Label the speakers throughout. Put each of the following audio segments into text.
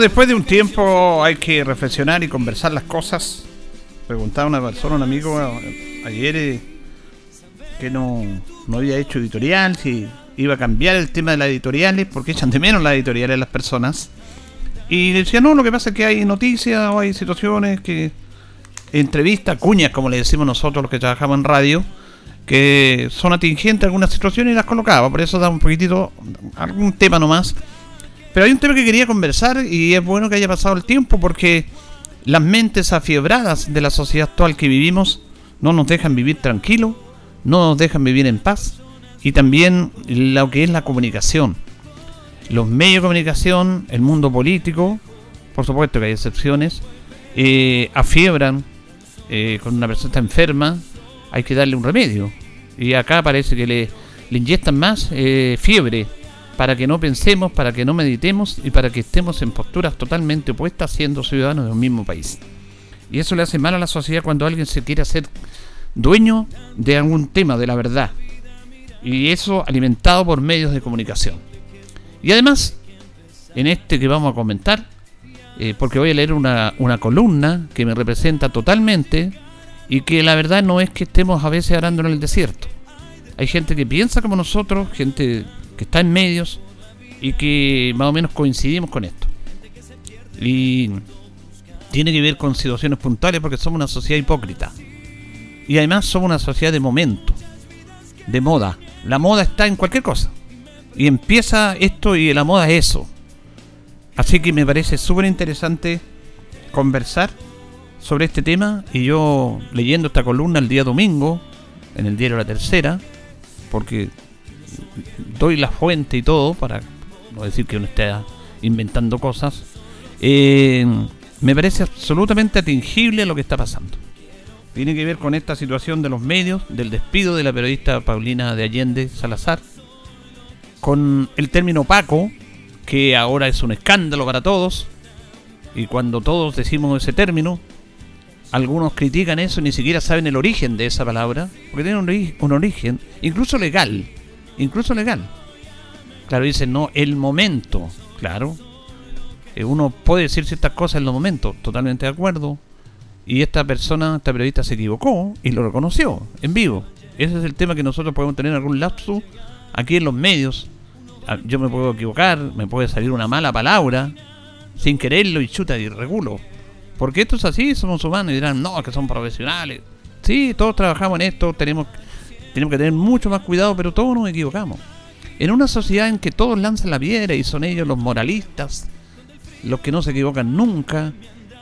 Speaker 1: Después de un tiempo hay que reflexionar y conversar las cosas. Preguntaba una persona, un amigo eh, ayer eh, que no, no había hecho editorial, si iba a cambiar el tema de las editoriales, porque echan de menos las editoriales las personas. Y decía, no, lo que pasa es que hay noticias o hay situaciones que... Entrevistas, cuñas, como le decimos nosotros los que trabajamos en radio, que son atingentes a algunas situaciones y las colocaba. Por eso da un poquitito, algún tema nomás. Pero hay un tema que quería conversar y es bueno que haya pasado el tiempo porque las mentes afiebradas de la sociedad actual que vivimos no nos dejan vivir tranquilo, no nos dejan vivir en paz y también lo que es la comunicación. Los medios de comunicación, el mundo político, por supuesto que hay excepciones, eh, afiebran eh, cuando una persona está enferma, hay que darle un remedio. Y acá parece que le, le inyectan más eh, fiebre para que no pensemos, para que no meditemos y para que estemos en posturas totalmente opuestas siendo ciudadanos de un mismo país. Y eso le hace mal a la sociedad cuando alguien se quiere hacer dueño de algún tema, de la verdad. Y eso alimentado por medios de comunicación. Y además, en este que vamos a comentar, eh, porque voy a leer una, una columna que me representa totalmente y que la verdad no es que estemos a veces arando en el desierto. Hay gente que piensa como nosotros, gente que está en medios y que más o menos coincidimos con esto. Y tiene que ver con situaciones puntuales porque somos una sociedad hipócrita. Y además somos una sociedad de momento, de moda. La moda está en cualquier cosa. Y empieza esto y la moda es eso. Así que me parece súper interesante conversar sobre este tema. Y yo leyendo esta columna el día domingo, en el diario La Tercera, porque doy la fuente y todo, para no decir que uno esté inventando cosas, eh, me parece absolutamente atingible lo que está pasando. Tiene que ver con esta situación de los medios, del despido de la periodista Paulina de Allende Salazar, con el término Paco, que ahora es un escándalo para todos, y cuando todos decimos ese término, algunos critican eso y ni siquiera saben el origen de esa palabra, porque tiene un origen, incluso legal, incluso legal. Claro, dicen, no, el momento, claro. Eh, Uno puede decir ciertas cosas en los momentos, totalmente de acuerdo. Y esta persona, esta periodista se equivocó y lo reconoció en vivo. Ese es el tema que nosotros podemos tener algún lapsus aquí en los medios. Ah, Yo me puedo equivocar, me puede salir una mala palabra sin quererlo y chuta y regulo. Porque esto es así, somos humanos y dirán, no, que son profesionales. Sí, todos trabajamos en esto, tenemos, tenemos que tener mucho más cuidado, pero todos nos equivocamos. En una sociedad en que todos lanzan la piedra y son ellos los moralistas, los que no se equivocan nunca,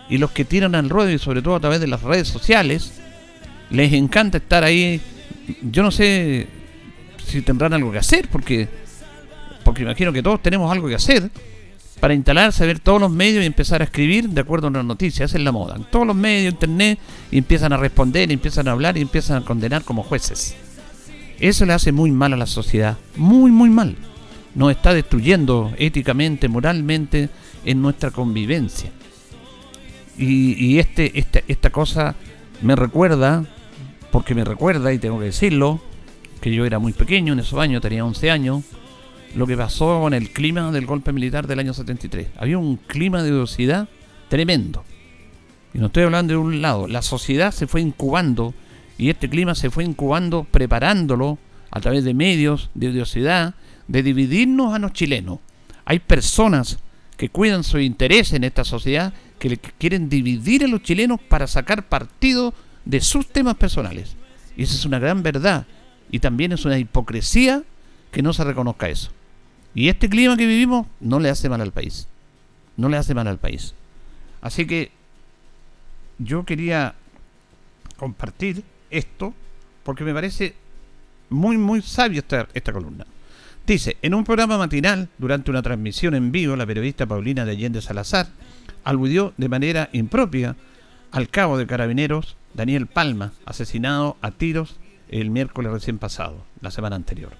Speaker 1: y los que tiran al ruedo y sobre todo a través de las redes sociales, les encanta estar ahí. Yo no sé si tendrán algo que hacer, porque, porque imagino que todos tenemos algo que hacer para instalarse, ver todos los medios y empezar a escribir de acuerdo a las noticias. Esa es la moda. En todos los medios, internet, y empiezan a responder, empiezan a hablar y empiezan a condenar como jueces. Eso le hace muy mal a la sociedad. Muy, muy mal. nos está destruyendo éticamente, moralmente, en nuestra convivencia. Y, este, este, esta cosa me recuerda, porque me recuerda, y tengo que decirlo, que yo era muy pequeño en esos años, tenía 11 años, lo que pasó con el clima del golpe militar del año 73. Había un clima de odiosidad tremendo. Y no estoy hablando de un lado, la sociedad se fue incubando y este clima se fue incubando preparándolo a través de medios de odiosidad, de dividirnos a los chilenos. Hay personas que cuidan su interés en esta sociedad, que quieren dividir a los chilenos para sacar partido de sus temas personales. Y esa es una gran verdad. Y también es una hipocresía que no se reconozca eso. Y este clima que vivimos no le hace mal al país. No le hace mal al país. Así que yo quería compartir esto porque me parece muy, muy sabio esta, esta columna. Dice, en un programa matinal, durante una transmisión en vivo, la periodista Paulina de Allende Salazar aludió de manera impropia al cabo de carabineros Daniel Palma, asesinado a tiros el miércoles recién pasado, la semana anterior.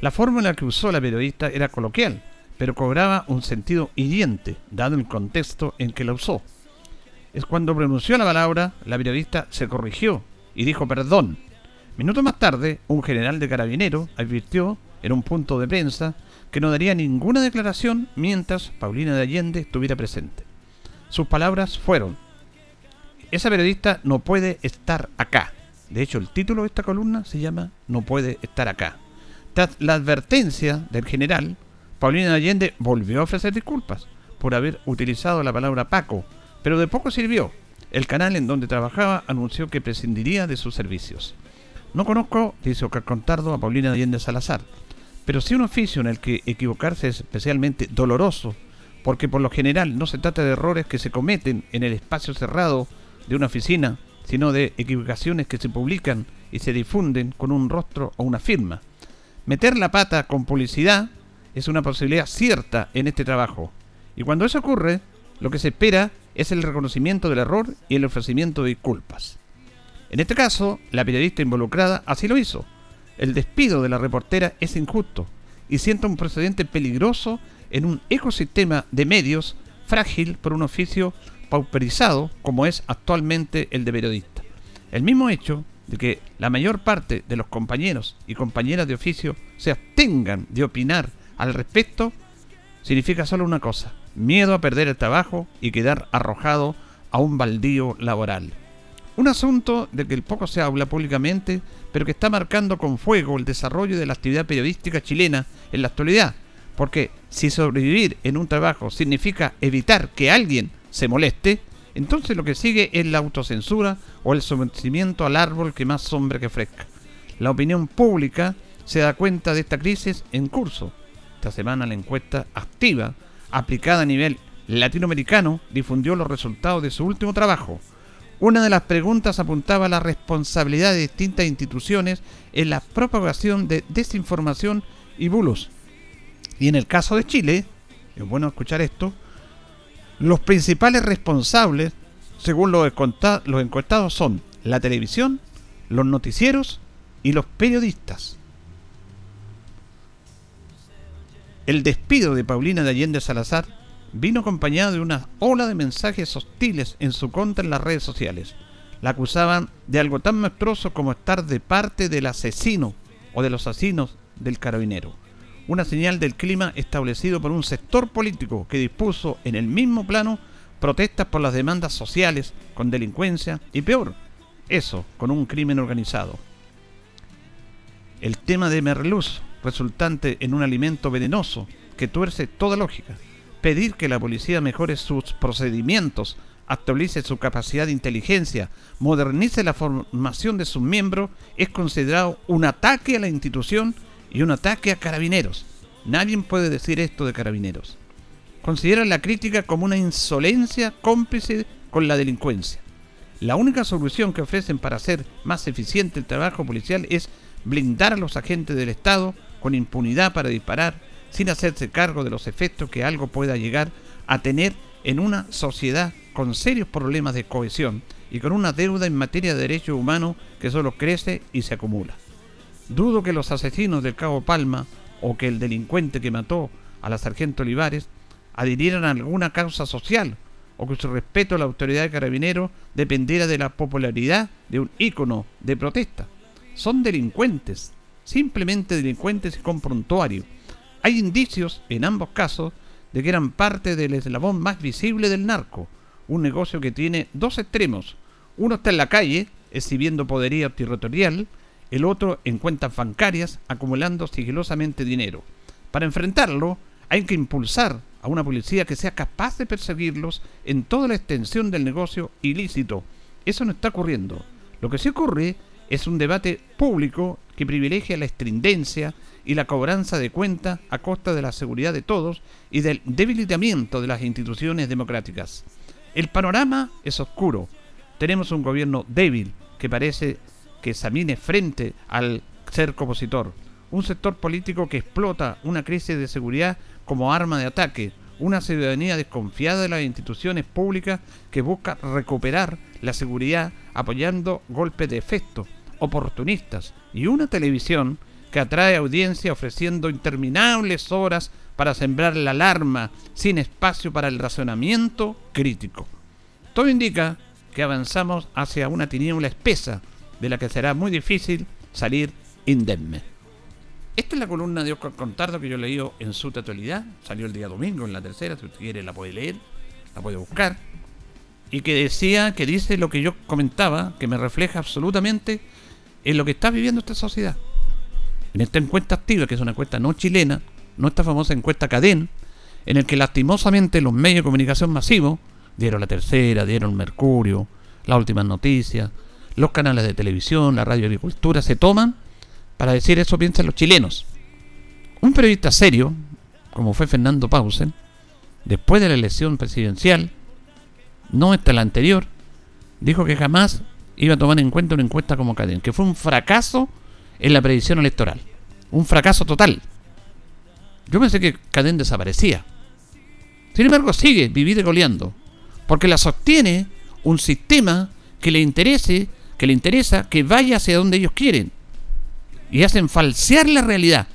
Speaker 1: La fórmula que usó la periodista era coloquial, pero cobraba un sentido hiriente, dado el contexto en que la usó. Es cuando pronunció la palabra, la periodista se corrigió y dijo perdón. Minutos más tarde, un general de carabineros advirtió en un punto de prensa que no daría ninguna declaración mientras Paulina de Allende estuviera presente. Sus palabras fueron, esa periodista no puede estar acá. De hecho, el título de esta columna se llama No puede estar acá. Tras la advertencia del general, Paulina de Allende volvió a ofrecer disculpas por haber utilizado la palabra Paco, pero de poco sirvió. El canal en donde trabajaba anunció que prescindiría de sus servicios. No conozco, dice Oscar Contardo, a Paulina de Allende Salazar, pero sí un oficio en el que equivocarse es especialmente doloroso, porque por lo general no se trata de errores que se cometen en el espacio cerrado de una oficina, sino de equivocaciones que se publican y se difunden con un rostro o una firma. Meter la pata con publicidad es una posibilidad cierta en este trabajo, y cuando eso ocurre, lo que se espera es el reconocimiento del error y el ofrecimiento de disculpas. En este caso, la periodista involucrada así lo hizo. El despido de la reportera es injusto y sienta un precedente peligroso en un ecosistema de medios frágil por un oficio pauperizado como es actualmente el de periodista. El mismo hecho de que la mayor parte de los compañeros y compañeras de oficio se abstengan de opinar al respecto significa solo una cosa, miedo a perder el trabajo y quedar arrojado a un baldío laboral. Un asunto de que poco se habla públicamente, pero que está marcando con fuego el desarrollo de la actividad periodística chilena en la actualidad. Porque si sobrevivir en un trabajo significa evitar que alguien se moleste, entonces lo que sigue es la autocensura o el sometimiento al árbol que más sombra que fresca. La opinión pública se da cuenta de esta crisis en curso. Esta semana la encuesta activa aplicada a nivel latinoamericano, difundió los resultados de su último trabajo. Una de las preguntas apuntaba a la responsabilidad de distintas instituciones en la propagación de desinformación y bulos. Y en el caso de Chile, es bueno escuchar esto, los principales responsables, según los encuestados, son la televisión, los noticieros y los periodistas. El despido de Paulina de Allende Salazar vino acompañado de una ola de mensajes hostiles en su contra en las redes sociales. La acusaban de algo tan monstruoso como estar de parte del asesino o de los asesinos del carabinero. Una señal del clima establecido por un sector político que dispuso en el mismo plano protestas por las demandas sociales con delincuencia y peor, eso, con un crimen organizado. El tema de Merluz resultante en un alimento venenoso que tuerce toda lógica. Pedir que la policía mejore sus procedimientos, actualice su capacidad de inteligencia, modernice la formación de sus miembros, es considerado un ataque a la institución y un ataque a carabineros. Nadie puede decir esto de carabineros. Consideran la crítica como una insolencia cómplice con la delincuencia. La única solución que ofrecen para hacer más eficiente el trabajo policial es blindar a los agentes del Estado con impunidad para disparar, sin hacerse cargo de los efectos que algo pueda llegar a tener en una sociedad con serios problemas de cohesión y con una deuda en materia de derechos humanos que solo crece y se acumula. Dudo que los asesinos del Cabo Palma o que el delincuente que mató a la sargento Olivares adhirieran a alguna causa social o que su respeto a la autoridad de dependiera de la popularidad de un ícono de protesta. Son delincuentes, simplemente delincuentes y con prontuario. Hay indicios, en ambos casos, de que eran parte del eslabón más visible del narco, un negocio que tiene dos extremos. Uno está en la calle, exhibiendo poderío territorial, el otro en cuentas bancarias, acumulando sigilosamente dinero. Para enfrentarlo, hay que impulsar a una policía que sea capaz de perseguirlos en toda la extensión del negocio ilícito. Eso no está ocurriendo. Lo que sí ocurre es un debate público que privilegia la estrindencia y la cobranza de cuentas a costa de la seguridad de todos y del debilitamiento de las instituciones democráticas. El panorama es oscuro. Tenemos un gobierno débil que parece que examine frente al cerco opositor. Un sector político que explota una crisis de seguridad como arma de ataque. Una ciudadanía desconfiada de las instituciones públicas que busca recuperar la seguridad apoyando golpes de efecto, oportunistas. Y una televisión que atrae audiencia ofreciendo interminables horas para sembrar la alarma sin espacio para el razonamiento crítico. Todo indica que avanzamos hacia una tiniebla espesa de la que será muy difícil salir indemne. Esta es la columna de Oscar Contardo que yo leí en su totalidad. Salió el día domingo en la tercera. Si usted quiere la puede leer, la puede buscar. Y que decía, que dice lo que yo comentaba, que me refleja absolutamente en lo que está viviendo esta sociedad. En esta encuesta activa, que es una encuesta no chilena, nuestra famosa encuesta CADEN, en el que lastimosamente los medios de comunicación masivos dieron la tercera, dieron Mercurio, las últimas noticias, los canales de televisión, la radio agricultura, se toman para decir eso piensan los chilenos. Un periodista serio, como fue Fernando Pausen, después de la elección presidencial, no esta la anterior, dijo que jamás iba a tomar en cuenta una encuesta como Cadena, que fue un fracaso en la predicción electoral. Un fracaso total. Yo pensé que Cadén desaparecía. Sin embargo, sigue vivir goleando. Porque la sostiene un sistema que le interese, que le interesa que vaya hacia donde ellos quieren. Y hacen falsear la realidad.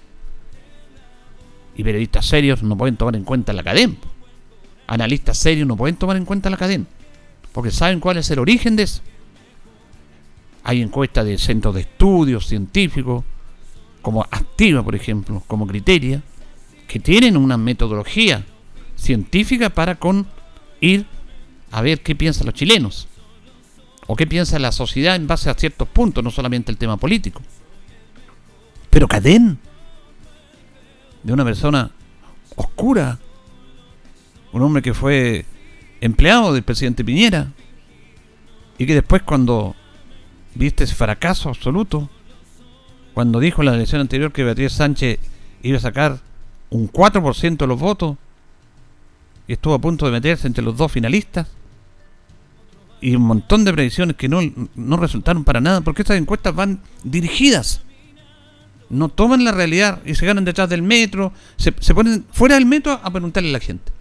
Speaker 1: Y periodistas serios no pueden tomar en cuenta la cadena. Analistas serios no pueden tomar en cuenta la cadena. Porque saben cuál es el origen de eso. Hay encuestas de centros de estudios científicos, como Activa, por ejemplo, como Criteria, que tienen una metodología científica para con ir a ver qué piensan los chilenos o qué piensa la sociedad en base a ciertos puntos, no solamente el tema político. Pero Cadén, de una persona oscura, un hombre que fue empleado del presidente Piñera y que después cuando viste ese fracaso absoluto, cuando dijo en la elección anterior que Beatriz Sánchez iba a sacar un 4% de los votos y estuvo a punto de meterse entre los dos finalistas y un montón de predicciones que no, no resultaron para nada porque estas encuestas van dirigidas. No toman la realidad y se ganan detrás del metro se, se ponen fuera del metro a preguntarle a la gente.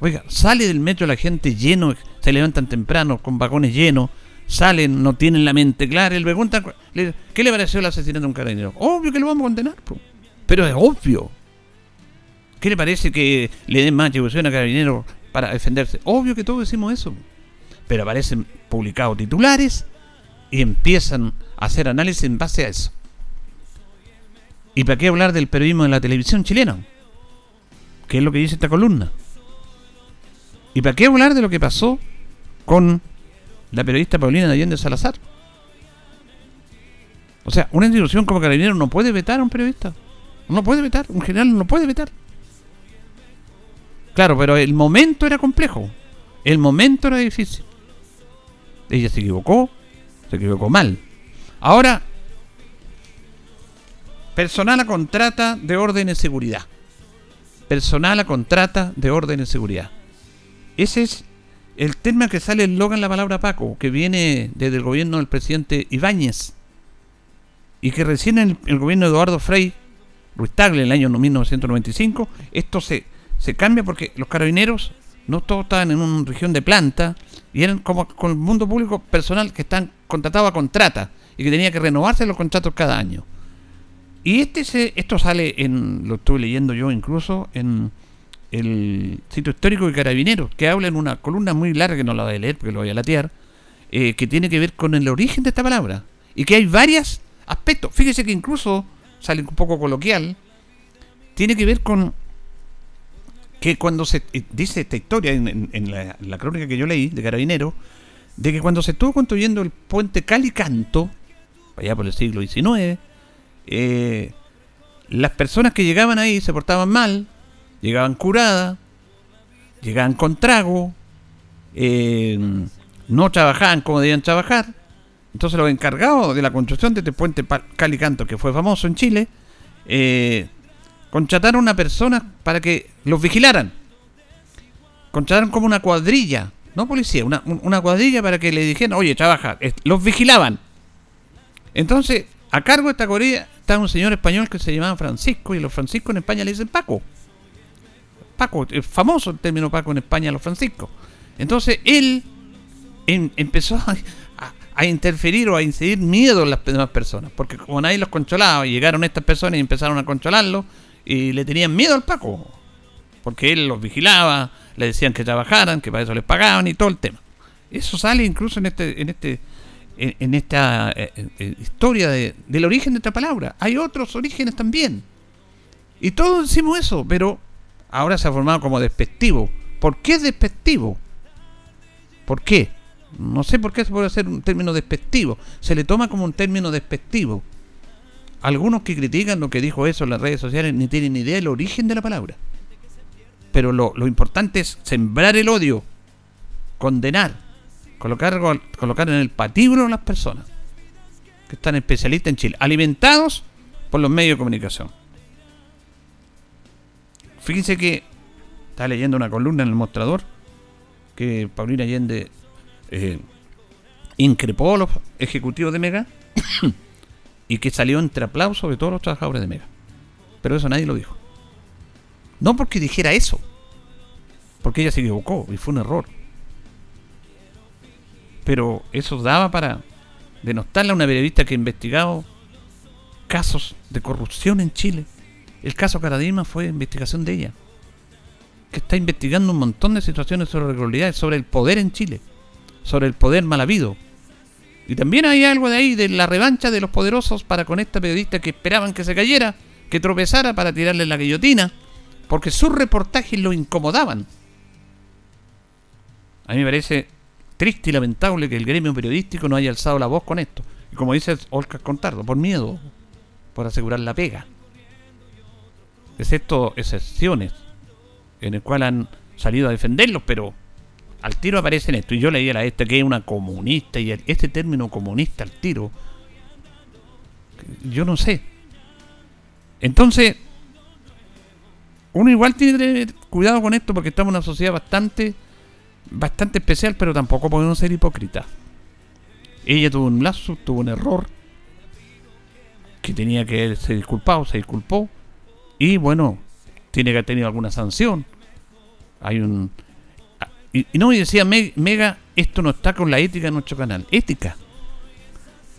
Speaker 1: Oiga sale del metro la gente lleno se levantan temprano con vagones llenos salen, no tienen la mente clara, él pregunta, ¿qué le pareció el asesinato de un carabinero? Obvio que lo vamos a condenar, pero es obvio. ¿Qué le parece que le den más atribución a carabinero para defenderse? Obvio que todos decimos eso. Pero aparecen publicados titulares y empiezan a hacer análisis en base a eso. ¿Y para qué hablar del periodismo de la televisión chilena? ¿Qué es lo que dice esta columna? ¿Y para qué hablar de lo que pasó con la periodista Paulina de Allende Salazar. O sea, una institución como Carabinero no puede vetar a un periodista. No puede vetar, un general no puede vetar. Claro, pero el momento era complejo. El momento era difícil. Ella se equivocó, se equivocó mal. Ahora, personal a contrata de orden de seguridad. Personal a contrata de orden de seguridad. Ese es el tema que sale el Logan la palabra Paco, que viene desde el gobierno del presidente Ibáñez, y que recién en el, gobierno de Eduardo Frei, Ruiz Tagle, en el año 1995, esto se, se cambia porque los carabineros no todos estaban en una región de planta y eran como con el mundo público personal que están contratados a contrata y que tenía que renovarse los contratos cada año. Y este se, esto sale en, lo estuve leyendo yo incluso en el sitio histórico de Carabineros, que habla en una columna muy larga, que no la voy a leer porque lo voy a latear, eh, que tiene que ver con el origen de esta palabra. Y que hay varios aspectos. Fíjese que incluso, sale un poco coloquial, tiene que ver con que cuando se eh, dice esta historia en, la, crónica que yo leí de Carabineros, de que cuando se estuvo construyendo el puente Calicanto, allá por el siglo XIX, eh, las personas que llegaban ahí se portaban mal, llegaban curadas, llegaban con trago, eh, no trabajaban como debían trabajar. Entonces los encargados de la construcción de este puente Calicanto, que fue famoso en Chile, eh, contrataron a una persona para que los vigilaran. Contrataron como una cuadrilla, no policía, una, una cuadrilla para que le dijeran, oye, trabaja. Los vigilaban. Entonces, a cargo de esta cuadrilla estaba un señor español que se llamaba Francisco, y los franciscos en España le dicen Paco. Paco, es famoso el término Paco en España, los franciscos. Entonces él empezó a, interferir o a incidir miedo en las demás personas, porque como nadie los controlaba, llegaron estas personas y empezaron a controlarlo y le tenían miedo al Paco, porque él los vigilaba, le decían que trabajaran, que para eso les pagaban y todo el tema. Eso sale incluso en este, en este, en, esta eh, eh, historia del origen de esta palabra. Hay otros orígenes también. Y todos decimos eso, pero ahora se ha formado como despectivo. ¿Por qué es despectivo? ¿Por qué? No sé por qué se puede hacer un término despectivo. Se le toma como un término despectivo. Algunos que critican lo que dijo eso en las redes sociales ni tienen ni idea del origen de la palabra. Pero lo, importante es sembrar el odio, condenar, colocar, colocar en el patíbulo a las personas que están especialistas en Chile, alimentados por los medios de comunicación. Fíjense que está leyendo una columna en el mostrador que Paulina Allende eh, increpó a los ejecutivos de Mega y que salió entre aplausos de todos los trabajadores de Mega. Pero eso nadie lo dijo. No porque dijera eso, porque ella se equivocó y fue un error. Pero eso daba para denostarle a una periodista que ha investigado casos de corrupción en Chile el caso Caradima fue investigación de ella, que está investigando un montón de situaciones sobre irregularidades, sobre el poder en Chile, sobre el poder mal habido. Y también hay algo de ahí de la revancha de los poderosos para con esta periodista que esperaban que se cayera, que tropezara para tirarle la guillotina, porque sus reportajes lo incomodaban. A mí me parece triste y lamentable que el gremio periodístico no haya alzado la voz con esto. Y como dice Olga Contardo, por miedo, por asegurar la pega excepto excepciones, en el cual han salido a defenderlos, pero al tiro aparece en esto. Y yo leí a esta que es una comunista, y este término comunista al tiro, yo no sé. Entonces, uno igual tiene que tener cuidado con esto porque estamos en una sociedad bastante, bastante especial, pero tampoco podemos ser hipócritas. Ella tuvo un lazo, tuvo un error, que tenía que ser disculpado, se disculpó, y bueno, tiene que haber tenido alguna sanción. Hay un. Y, no, y decía Mega, esto no está con la ética de nuestro canal. Ética.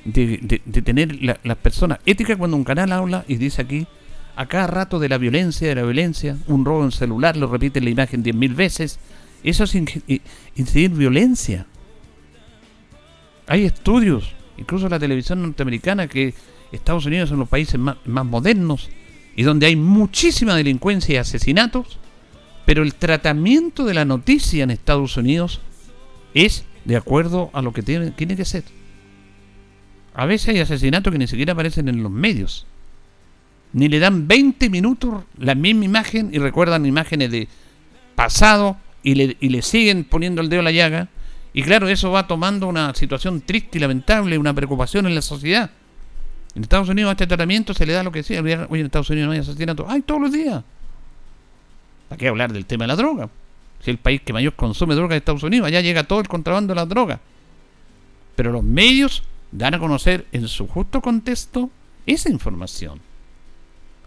Speaker 1: De, de, tener las personas. Ética cuando un canal habla y dice aquí, a cada rato de la violencia, de la violencia, un robo en celular, lo repite la imagen diez mil veces. Eso es incidir violencia. Hay estudios, incluso la televisión norteamericana, que Estados Unidos son los países más, más modernos y donde hay muchísima delincuencia y asesinatos, pero el tratamiento de la noticia en Estados Unidos es de acuerdo a lo que tiene, que ser. A veces hay asesinatos que ni siquiera aparecen en los medios. Ni le dan 20 minutos la misma imagen y recuerdan imágenes de pasado y le, y le siguen poniendo el dedo a la llaga. Y claro, eso va tomando una situación triste y lamentable, una preocupación en la sociedad. En Estados Unidos este tratamiento se le da lo que sea. Hoy en Estados Unidos no hay asesinato. ¡Ay, todos los días! ¿Para qué hablar del tema de la droga? Si el país que mayor consume droga es Estados Unidos, allá llega todo el contrabando de la droga. Pero los medios dan a conocer en su justo contexto esa información.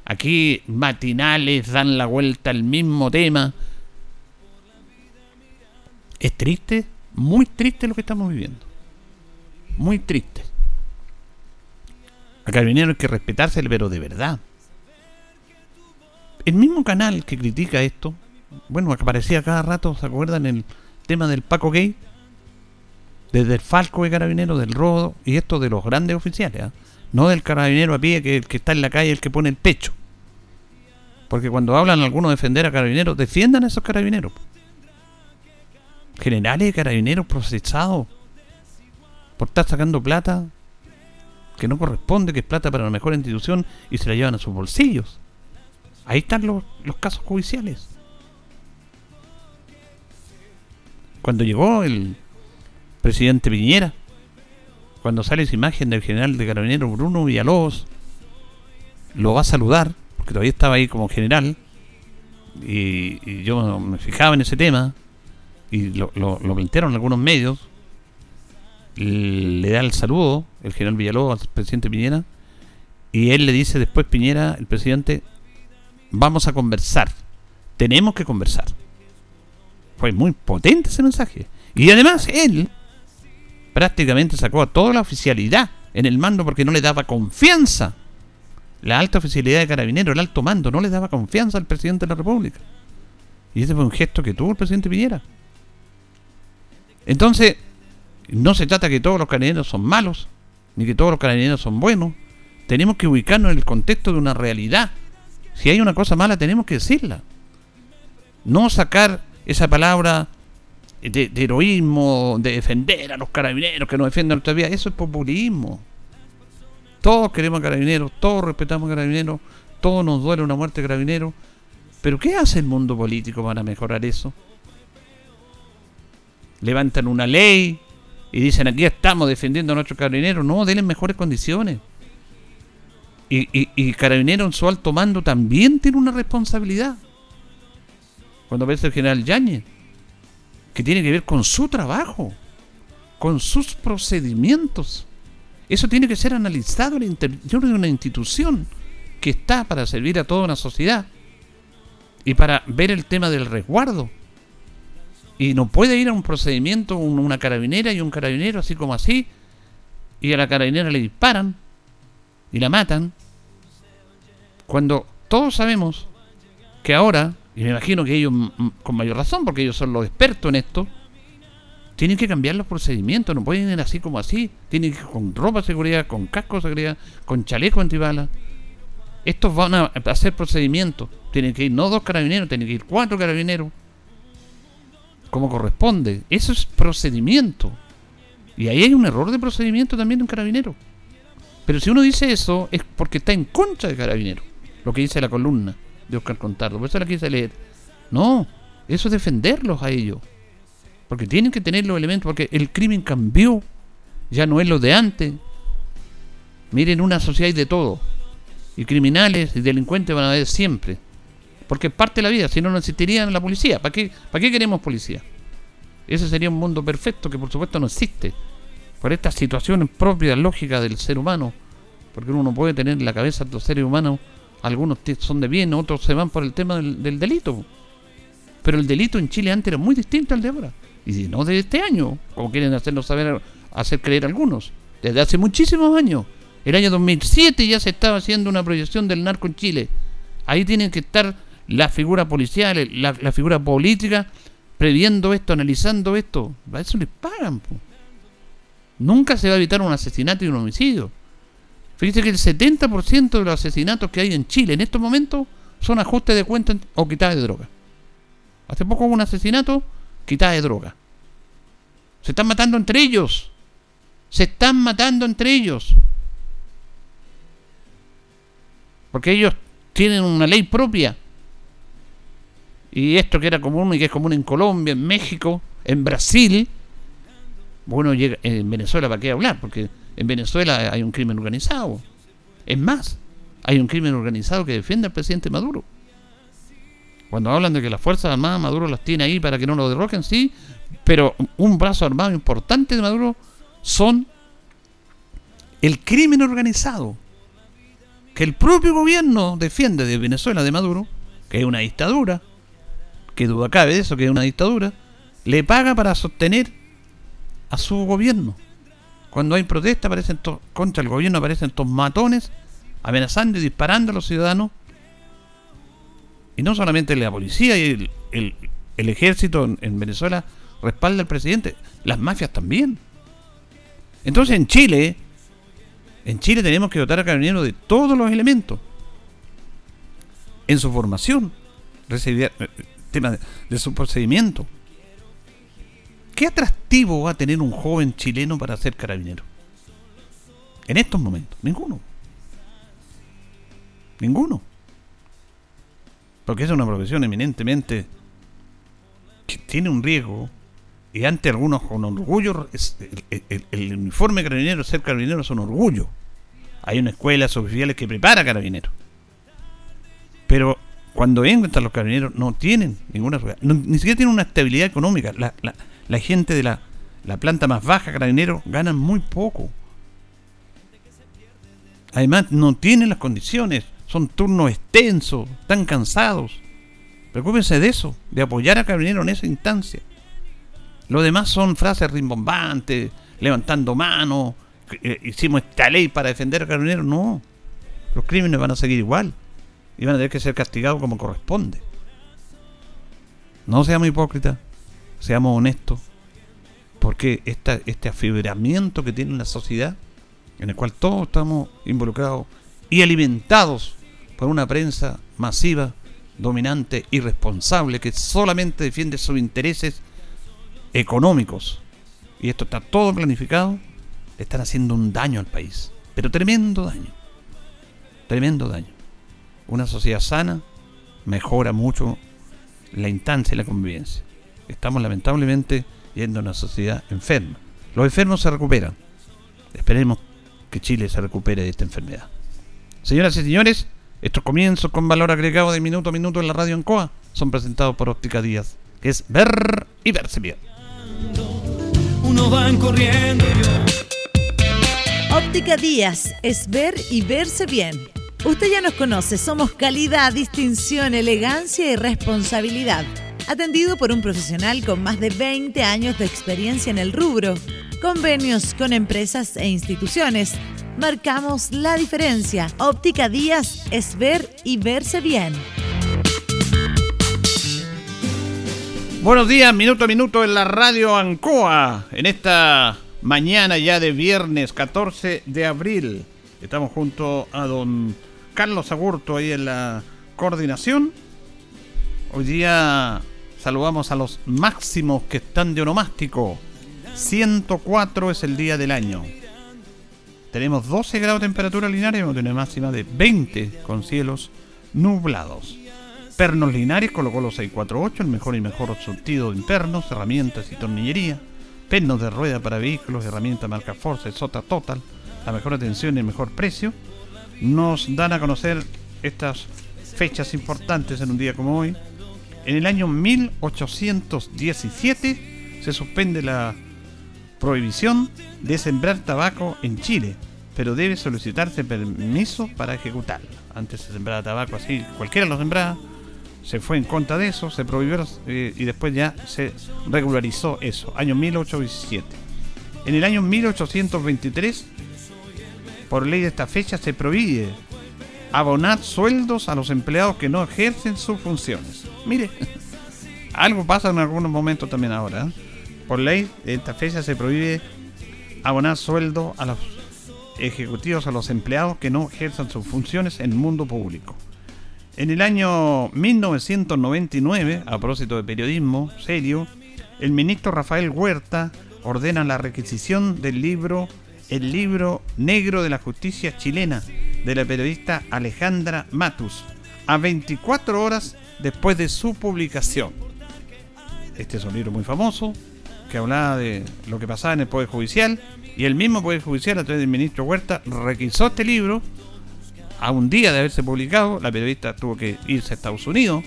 Speaker 1: Aquí matinales dan la vuelta al mismo tema. Es triste, muy triste lo que estamos viviendo. Muy triste. A Carabineros hay que respetársele, pero de verdad. El mismo canal que critica esto, bueno, aparecía cada rato, ¿se acuerdan? El tema del Paco Gay, desde el Falco de Carabineros, del Rodo, y esto de los grandes oficiales, ¿ah? no del carabinero a pie que, que está en la calle, el que pone el pecho. Porque cuando hablan algunos de defender a carabineros, defiendan a esos carabineros. Generales de carabineros procesados por estar sacando plata que no corresponde, que es plata para la mejor institución y se la llevan a sus bolsillos. Ahí están los, los casos judiciales. Cuando llegó el presidente Piñera, cuando sale esa imagen del general de carabineros Bruno Villalobos, lo va a saludar, porque todavía estaba ahí como general, y, yo me fijaba en ese tema, y lo, lo, lo plantearon algunos medios, le da el saludo, el general Villalobos al presidente Piñera, y él le dice después Piñera, el presidente, vamos a conversar, tenemos que conversar. Fue muy potente ese mensaje. Y además él prácticamente sacó a toda la oficialidad en el mando porque no le daba confianza. La alta oficialidad de Carabineros, el alto mando, no le daba confianza al presidente de la República. Y ese fue un gesto que tuvo el presidente Piñera. Entonces, no se trata que todos los carabineros son malos, ni que todos los carabineros son buenos. Tenemos que ubicarnos en el contexto de una realidad. Si hay una cosa mala, tenemos que decirla. No sacar esa palabra de, heroísmo, de defender a los carabineros que nos defienden nuestra vida. Eso es populismo. Todos queremos carabineros, todos respetamos carabineros, todos nos duele una muerte de carabineros. Pero ¿qué hace el mundo político para mejorar eso? Levantan una ley y dicen aquí estamos defendiendo a nuestros carabineros. No, denle mejores condiciones. Y, y, y Carabinero en su alto mando también tiene una responsabilidad. Cuando aparece el general Yáñez, que tiene que ver con su trabajo, con sus procedimientos. Eso tiene que ser analizado el interior de una institución que está para servir a toda una sociedad y para ver el tema del resguardo. Y no puede ir a un procedimiento una carabinera y un carabinero así como así, y a la carabinera le disparan y la matan, cuando todos sabemos que ahora, y me imagino que ellos con mayor razón, porque ellos son los expertos en esto, tienen que cambiar los procedimientos, no pueden ir así como así, tienen que ir con ropa de seguridad, con casco de seguridad, con chaleco antibalas. Estos van a hacer procedimientos, tienen que ir no dos carabineros, tienen que ir cuatro carabineros, como corresponde. Eso es procedimiento. Y ahí hay un error de procedimiento también de un carabinero. Pero si uno dice eso es porque está en contra de carabinero, lo que dice la columna de Oscar Contardo. Por eso la quise leer. No, eso es defenderlos a ellos. Porque tienen que tener los elementos, porque el crimen cambió. Ya no es lo de antes. Miren, una sociedad hay de todo. Y criminales y delincuentes van a haber siempre. Porque es parte de la vida, si no, no existiría la policía. ¿Para qué, ¿Para qué queremos policía? Ese sería un mundo perfecto que por supuesto no existe. Por estas situaciones propias, lógicas del ser humano. Porque uno no puede tener en la cabeza de los seres humanos algunos son de bien, otros se van por el tema del, delito. Pero el delito en Chile antes era muy distinto al de ahora. Y no de este año, como quieren hacernos saber, hacer creer algunos. Desde hace muchísimos años. El año 2007 ya se estaba haciendo una proyección del narco en Chile. Ahí tienen que estar la figura policial, la, figura política, previendo esto, analizando esto. A eso les pagan. Nunca se va a evitar un asesinato y un homicidio. Fíjense que el 70% de los asesinatos que hay en Chile en estos momentos son ajustes de cuenta o quitadas de droga. Hace poco hubo un asesinato, quitada de droga. Se están matando entre ellos. Se están matando entre ellos. Porque ellos tienen una ley propia. Y esto que era común y que es común en Colombia, en México, en Brasil. Bueno, llega en Venezuela, ¿para qué hablar? Porque en Venezuela hay un crimen organizado. Es más, hay un crimen organizado que defiende al presidente Maduro. Cuando hablan de que las Fuerzas Armadas Maduro las tiene ahí para que no lo derroquen, sí, pero un brazo armado importante de Maduro son el crimen organizado que el propio gobierno defiende de Venezuela, de Maduro, que es una dictadura, que duda cabe de eso, que es una dictadura, le paga para sostener a su gobierno Cuando hay protesta aparecen contra el gobierno aparecen estos matones amenazando y disparando a los ciudadanos. Y no solamente la policía y el, ejército en, Venezuela respalda al presidente, las mafias también. Entonces en Chile, en Chile tenemos que dotar a Carabineros de todos los elementos. En su formación, recibir, eh, tema de su procedimiento. ¿Qué atractivo va a tener un joven chileno para ser carabinero? En estos momentos, ninguno. Ninguno. Porque es una profesión eminentemente que tiene un riesgo y ante algunos con orgullo, el, uniforme carabinero, ser carabinero es un orgullo. Hay una escuela oficiales que prepara carabineros. Pero cuando entran los carabineros no tienen ninguna ni siquiera tienen una estabilidad económica. La, la gente de la, planta más baja, carabineros, ganan muy poco. Además, no tienen las condiciones, son turnos extensos, están cansados. Preocúpense de eso, de apoyar a Carabineros en esa instancia. Lo demás son frases rimbombantes, levantando manos, eh, hicimos esta ley para defender a Carabineros. No, los crímenes van a seguir igual y van a tener que ser castigados como corresponde. No seamos hipócritas seamos honestos, porque este afibramiento que tiene la sociedad, en el cual todos estamos involucrados y alimentados por una prensa masiva, dominante, irresponsable, que solamente defiende sus intereses económicos, y esto está todo planificado, le están haciendo un daño al país, pero tremendo daño, tremendo daño. Una sociedad sana mejora mucho la instancia y la convivencia. Estamos lamentablemente yendo a una sociedad enferma. Los enfermos se recuperan. Esperemos que Chile se recupere de esta enfermedad. Señoras y señores, estos comienzos con valor agregado de minuto a minuto en la radio Ancoa son presentados por Óptica Díaz, que es ver y verse bien.
Speaker 2: Uno van corriendo
Speaker 3: Óptica Díaz es ver y verse bien. Usted ya nos conoce, somos calidad, distinción, elegancia y responsabilidad atendido por un profesional con más de 20 años de experiencia en el rubro. Convenios con empresas e instituciones. Marcamos la diferencia. Óptica Díaz es ver y verse bien.
Speaker 1: Buenos días, minuto a minuto en la radio Ancoa. En esta mañana ya de viernes 14 de abril. Estamos junto a don Carlos Agurto ahí en la coordinación. Hoy día Saludamos a los máximos que están de onomástico. 104 es el día del año. Tenemos 12 grados de temperatura lineal y una máxima de 20 con cielos nublados. Pernos Linares colocó los 648, el mejor y mejor surtido de internos, herramientas y tornillería. Pernos de rueda para vehículos, herramienta marca Force, Sota Total, la mejor atención y el mejor precio. Nos dan a conocer estas fechas importantes en un día como hoy. En el año 1817 se suspende la prohibición de sembrar tabaco en Chile, pero debe solicitarse permiso para ejecutarlo. Antes se sembraba tabaco así, cualquiera lo sembraba, se fue en contra de eso, se prohibió eh, y después ya se regularizó eso, año 1817. En el año 1823, por ley de esta fecha, se prohíbe abonar sueldos a los empleados que no ejercen sus funciones. Mire, algo pasa en algunos momentos también ahora. ¿eh? Por ley, de esta fecha se prohíbe abonar sueldo a los ejecutivos, a los empleados que no ejerzan sus funciones en el mundo público. En el año 1999, a propósito de periodismo serio, el ministro Rafael Huerta ordena la requisición del libro El libro negro de la justicia chilena, de la periodista Alejandra Matus, a 24 horas después de su publicación. Este es un libro muy famoso que hablaba de lo que pasaba en el Poder Judicial y el mismo Poder Judicial a través del ministro Huerta requisó este libro a un día de haberse publicado. La periodista tuvo que irse a Estados Unidos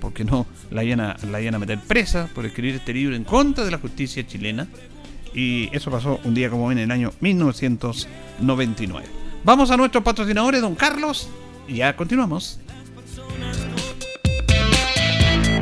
Speaker 1: porque no la iban a, la iban a meter presa por escribir este libro en contra de la justicia chilena. Y eso pasó un día como en el año 1999. Vamos a nuestros patrocinadores, don Carlos, y ya continuamos.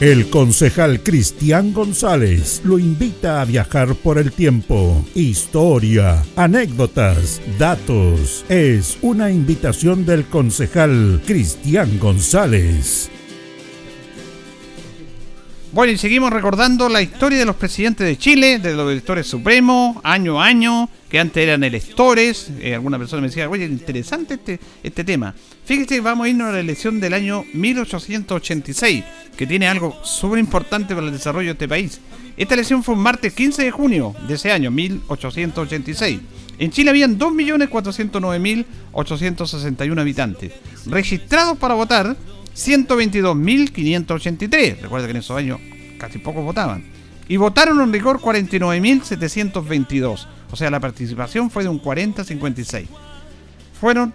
Speaker 4: El concejal Cristian González lo invita a viajar por el tiempo. Historia, anécdotas, datos. Es una invitación del concejal Cristian González.
Speaker 1: Bueno, y seguimos recordando la historia de los presidentes de Chile, de los electores supremos, año a año, que antes eran electores. Eh, alguna persona me decía, oye, interesante este, este tema. Fíjese, vamos a irnos a la elección del año 1886, que tiene algo súper importante para el desarrollo de este país. Esta elección fue un martes 15 de junio de ese año, 1886. En Chile habían 2.409.861 habitantes. Registrados para votar, 122.583. Recuerda que en esos años casi pocos votaban. Y votaron en rigor 49.722. O sea, la participación fue de un 40-56. Fueron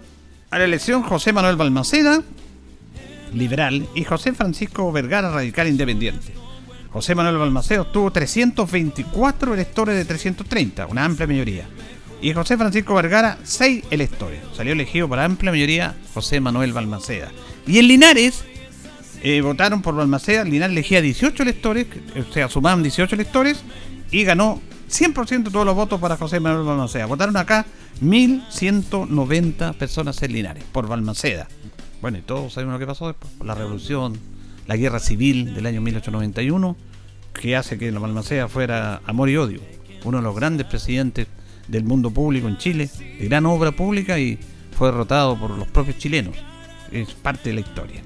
Speaker 1: a la elección José Manuel Balmaceda, liberal, y José Francisco Vergara, radical independiente. José Manuel Balmaceda obtuvo 324 electores de 330, una amplia mayoría. Y José Francisco Vergara, 6 electores. Salió elegido por amplia mayoría José Manuel Balmaceda. Y en Linares, eh, votaron por Balmaceda. Linares elegía 18 electores, o sea, sumaban 18 electores y ganó 100% de todos los votos para José Manuel Balmaceda. Votaron acá 1.190 personas en Linares por Balmaceda. Bueno, y todos sabemos lo que pasó después. La revolución, la guerra civil del año 1891, que hace que Balmaceda fuera amor y odio. Uno de los grandes presidentes del mundo público en Chile, de gran obra pública y fue derrotado por los propios chilenos. Es parte de la historia.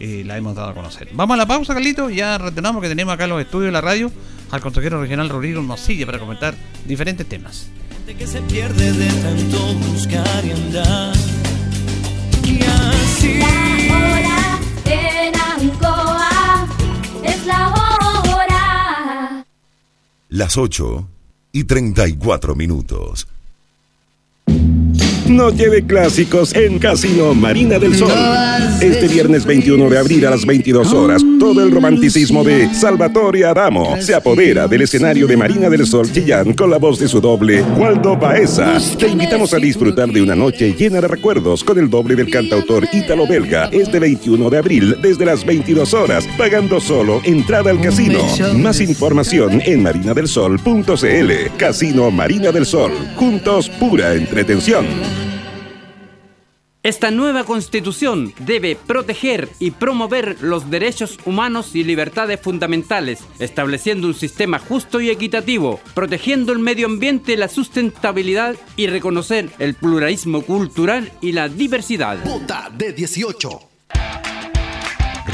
Speaker 1: Eh, la hemos dado a conocer. Vamos a la pausa, Carlito. Ya retenemos que tenemos acá en los estudios de la radio al consejero regional Rodrigo Mosilla para comentar diferentes temas.
Speaker 2: Que se pierde de tanto buscar y andar. Y así.
Speaker 5: La hora en Ancoa es la hora.
Speaker 6: Las 8 y 34 minutos. Noche de clásicos en Casino Marina del Sol. Este viernes 21 de abril a las 22 horas, todo el romanticismo de Salvatore Adamo se apodera del escenario de Marina del Sol Chillán con la voz de su doble, Waldo Baeza. Te invitamos a disfrutar de una noche llena de recuerdos con el doble del cantautor ítalo-belga este 21 de abril desde las 22 horas, pagando solo entrada al casino. Más información en marinadelsol.cl. Casino Marina del Sol. Juntos, pura entretención.
Speaker 7: Esta nueva constitución debe proteger y promover los derechos humanos y libertades fundamentales, estableciendo un sistema justo y equitativo, protegiendo el medio ambiente, la sustentabilidad y reconocer el pluralismo cultural y la diversidad.
Speaker 8: Vota de 18.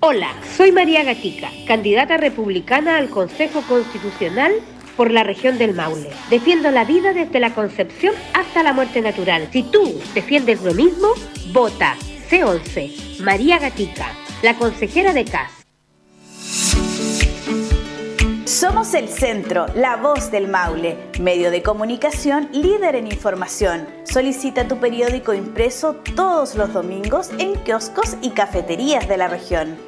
Speaker 9: Hola, soy María Gatica, candidata republicana al Consejo Constitucional por la región del Maule. Defiendo la vida desde la concepción hasta la muerte natural. Si tú defiendes lo mismo, vota C11, María Gatica, la consejera de CAS.
Speaker 10: Somos el centro, la voz del Maule, medio de comunicación líder en información. Solicita tu periódico impreso todos los domingos en kioscos y cafeterías de la región.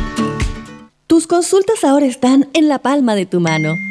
Speaker 11: Tus consultas ahora están en la palma de tu mano.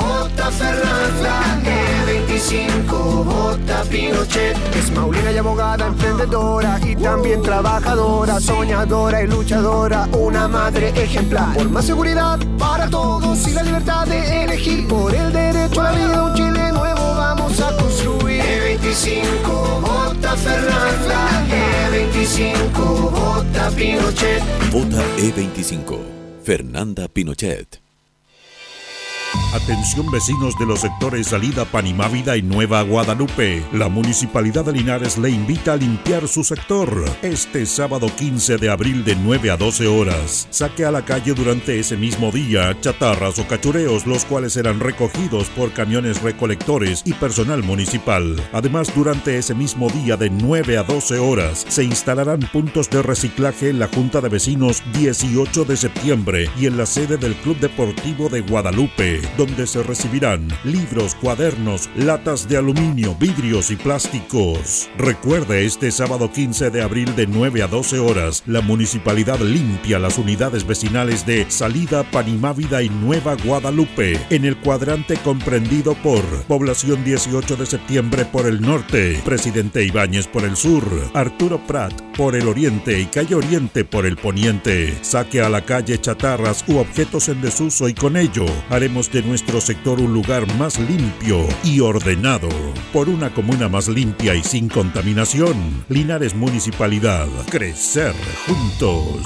Speaker 2: vota Fernanda, E25 vota Pinochet.
Speaker 12: Es maulina y abogada, emprendedora y también trabajadora, soñadora y luchadora, una madre ejemplar. Por más seguridad para todos y la libertad de elegir, por el derecho a la vida, un Chile nuevo vamos a construir.
Speaker 2: E25 vota Fernanda, E25 vota Pinochet.
Speaker 13: Vota E25. Fernanda Pinochet.
Speaker 4: Atención vecinos de los sectores Salida Panimávida y Nueva Guadalupe. La Municipalidad de Linares le invita a limpiar su sector. Este sábado 15 de abril de 9 a 12 horas. Saque a la calle durante ese mismo día chatarras o cachureos, los cuales serán recogidos por camiones recolectores y personal municipal. Además, durante ese mismo día de 9 a 12 horas se instalarán puntos de reciclaje en la Junta de Vecinos 18 de septiembre y en la sede del Club Deportivo de Guadalupe donde se recibirán libros, cuadernos, latas de aluminio, vidrios y plásticos. Recuerde, este sábado 15 de abril de 9 a 12 horas, la municipalidad limpia las unidades vecinales de Salida, Panimávida y Nueva Guadalupe, en el cuadrante comprendido por Población 18 de septiembre por el norte, Presidente Ibáñez por el sur, Arturo Prat por el oriente y Calle Oriente por el poniente. Saque a la calle chatarras u objetos en desuso y con ello haremos de nuestro sector un lugar más limpio y ordenado. Por una comuna más limpia y sin contaminación, Linares Municipalidad. Crecer juntos.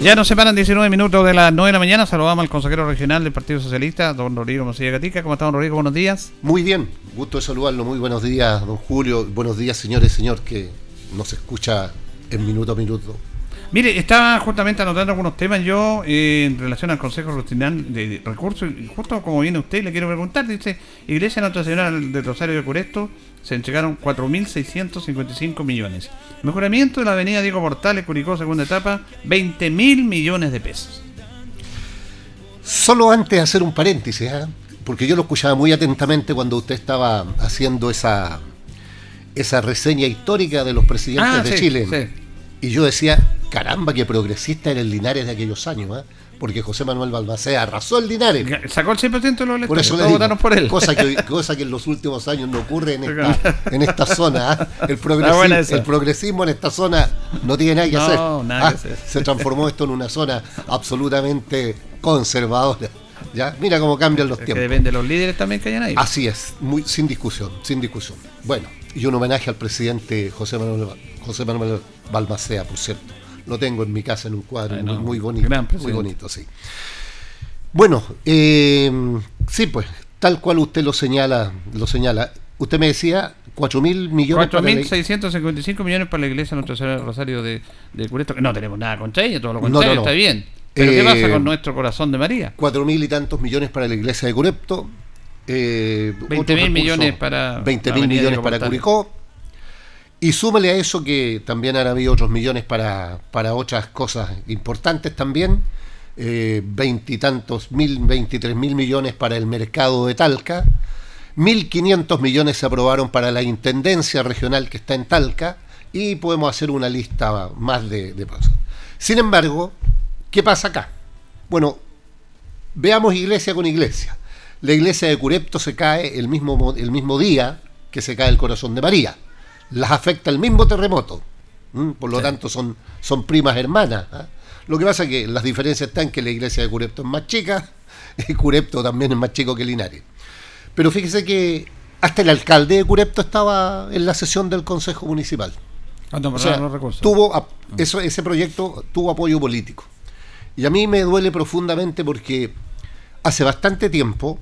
Speaker 1: Ya nos separan 19 minutos de las 9 de la mañana. Saludamos al consejero regional del Partido Socialista, don Rodrigo Mosilla Gatica. ¿Cómo está, don Rodrigo? Buenos días.
Speaker 8: Muy bien, gusto de saludarlo. Muy buenos días, don Julio. Buenos días, señores y señor, que nos escucha en minuto a minuto.
Speaker 1: Mire, estaba justamente anotando algunos temas yo eh, en relación al Consejo Regional de Recursos y justo como viene usted le quiero preguntar, dice, Iglesia Nuestra Señora de Rosario de Curesto se entregaron 4.655 millones. Mejoramiento de la avenida Diego Portales, Curicó, segunda etapa, 20 mil millones de pesos.
Speaker 8: Solo antes de hacer un paréntesis, ¿eh? porque yo lo escuchaba muy atentamente cuando usted estaba haciendo esa, esa reseña histórica de los presidentes
Speaker 1: Ah,
Speaker 8: de
Speaker 1: sí,
Speaker 8: Chile.
Speaker 1: sí.
Speaker 8: Y yo decía, caramba, que progresista era el Linares de aquellos años, ¿eh? porque José Manuel Balmaceda arrasó el Linares.
Speaker 1: Sacó el 100% de los
Speaker 8: Por
Speaker 1: electores,
Speaker 8: eso le
Speaker 1: todos
Speaker 8: digo,
Speaker 1: votaron por él.
Speaker 8: Cosa que, cosa que en los últimos años no ocurre en esta, en esta zona. ¿ah? El, progresi- progresismo en esta zona no tiene nada que
Speaker 1: No,
Speaker 8: hacer.
Speaker 1: nada
Speaker 8: ¿ah?
Speaker 1: que.
Speaker 8: Se transformó esto en una zona absolutamente conservadora. ¿ya? Mira cómo cambian los
Speaker 1: que
Speaker 8: tiempos.
Speaker 1: depende de los líderes también que hayan ahí.
Speaker 8: Así es, muy, sin discusión, sin discusión. Bueno, y un homenaje al presidente José Manuel, José Manuel Balmaceda, por cierto. Lo tengo en mi casa en un cuadro muy, muy bonito.
Speaker 1: gran
Speaker 8: Muy bonito, sí. Bueno, eh, sí, pues, tal cual usted lo señala, lo señala. Usted me decía 4 mil millones para la-
Speaker 1: 4.655 millones para la iglesia Nuestra Señora del Rosario de, de que No tenemos nada contra ella, todo lo contrario,
Speaker 8: no, no.
Speaker 1: está bien. Pero ¿qué
Speaker 8: Eh,
Speaker 1: pasa con nuestro corazón de María?
Speaker 8: cuatro mil y tantos millones para la iglesia de Curepto. Eh,
Speaker 1: 20
Speaker 8: otros
Speaker 1: mil millones para
Speaker 8: 20
Speaker 1: la
Speaker 8: mil millones para. Curicó. Y súmale a eso que también han habido otros millones para, para otras cosas importantes también. eh, Veintitantos mil, veintitrés mil millones para el mercado de Talca. 1.500 millones se aprobaron para la Intendencia Regional que está en Talca y podemos hacer una lista más de, de cosas. Sin embargo, ¿qué pasa acá? Bueno, veamos iglesia con iglesia. La iglesia de Curepto se cae el mismo, mo- el mismo día que se cae el corazón de María. Las afecta el mismo terremoto. por lo tanto son, son primas hermanas. ¿ah? Lo que pasa es que las diferencias están que la iglesia de Curepto es más chica y Curepto también es más chico que Linares. Pero fíjese que hasta el alcalde de Curepto estaba en la sesión del Consejo Municipal.
Speaker 1: Cuando
Speaker 8: O sea,
Speaker 1: los recursos.
Speaker 8: tuvo ap- eso, ese proyecto tuvo apoyo político. Y a mí me duele profundamente porque hace bastante tiempo